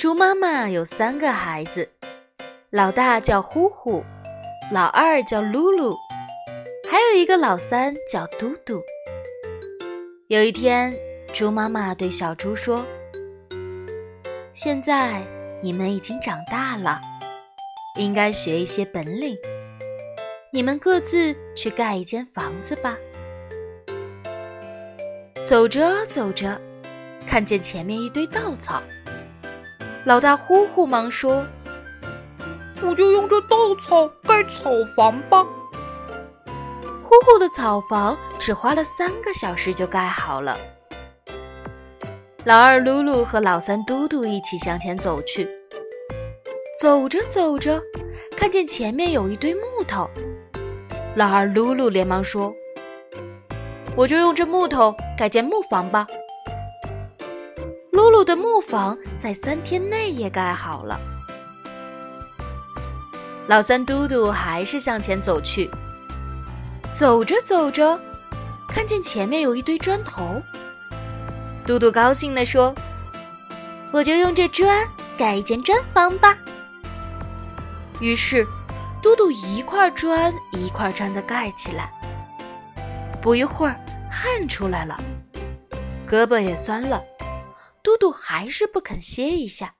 猪妈妈有三个孩子，老大叫呼呼，老二叫噜噜，还有一个老三叫嘟嘟。有一天，猪妈妈对小猪说：“现在你们已经长大了，应该学一些本领。你们各自去盖一间房子吧。”走着走着，看见前面一堆稻草。老大呼呼忙说：“我就用这稻草盖草房吧。”呼呼的草房只花了三个小时就盖好了。老二噜噜和老三嘟嘟一起向前走去。走着走着，看见前面有一堆木头。老二噜噜连忙说：“我就用这木头盖间木房吧。”露露的木房在三天内也盖好了。老三嘟嘟还是向前走去，走着走着，看见前面有一堆砖头。嘟嘟高兴地说：“我就用这砖盖一间砖房吧。”于是，嘟嘟一块砖一块砖的盖起来。不一会儿，汗出来了，胳膊也酸了。嘟嘟还是不肯歇一下。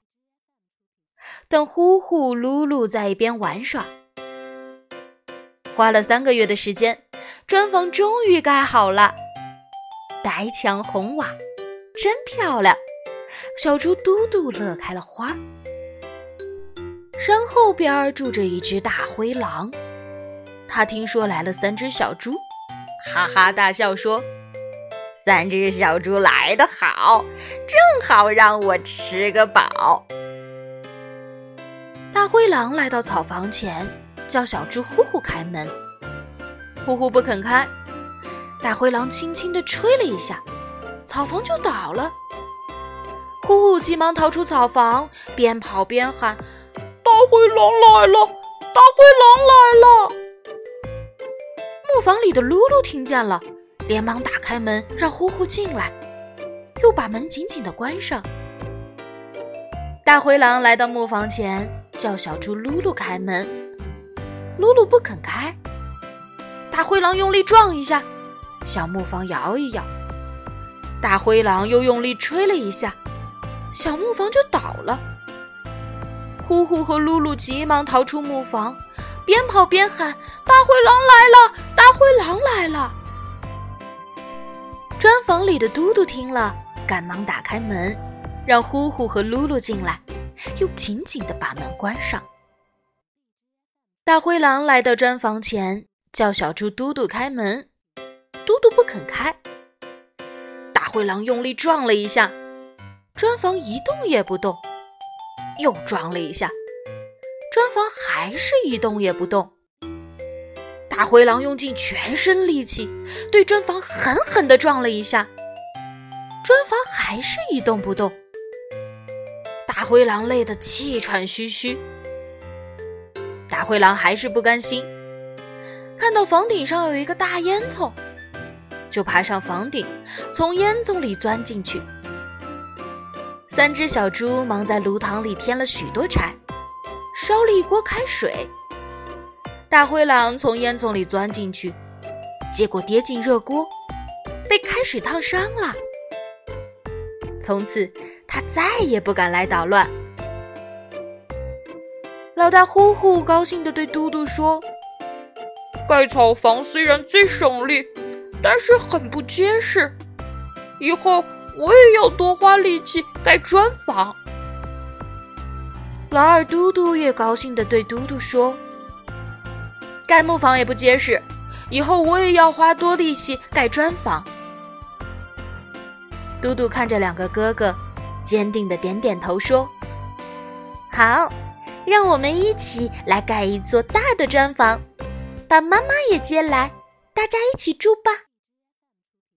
等呼呼、噜噜在一边玩耍，花了三个月的时间，砖房终于盖好了。白墙红瓦，真漂亮。小猪嘟嘟乐开了花。山后边住着一只大灰狼，他听说来了三只小猪，哈哈大笑说。三只小猪来得好，正好让我吃个饱。大灰狼来到草房前，叫小猪呼呼开门。呼呼不肯开，大灰狼轻轻地吹了一下，草房就倒了。呼呼急忙逃出草房，边跑边喊：“大灰狼来了！大灰狼来了！”木房里的噜噜听见了。连忙打开门，让呼呼进来，又把门紧紧的关上。大灰狼来到木房前，叫小猪噜噜开门。噜噜不肯开。大灰狼用力撞一下，小木房摇一摇。大灰狼又用力吹了一下，小木房就倒了。呼呼和噜噜急忙逃出木房，边跑边喊：“大灰狼来了！大灰狼来了！”砖房里的嘟嘟听了，赶忙打开门，让呼呼和噜噜进来，又紧紧地把门关上。大灰狼来到砖房前，叫小猪嘟嘟开门，嘟嘟不肯开。大灰狼用力撞了一下，砖房一动也不动，又撞了一下，砖房还是一动也不动。大灰狼用尽全身力气，对砖房狠狠地撞了一下，砖房还是一动不动。大灰狼累得气喘吁吁。大灰狼还是不甘心，看到房顶上有一个大烟囱，就爬上房顶，从烟囱里钻进去。三只小猪忙在炉膛里添了许多柴，烧了一锅开水。大灰狼从烟囱里钻进去，结果跌进热锅，被开水烫伤了。从此，他再也不敢来捣乱。老大呼呼高兴地对嘟嘟说：“盖草房虽然最省力，但是很不结实。以后我也要多花力气盖砖房。”老二嘟嘟也高兴地对嘟嘟说。盖木房也不结实，以后我也要花多力气盖砖房。嘟嘟看着两个哥哥，坚定的点点头说：“好，让我们一起来盖一座大的砖房，把妈妈也接来，大家一起住吧。”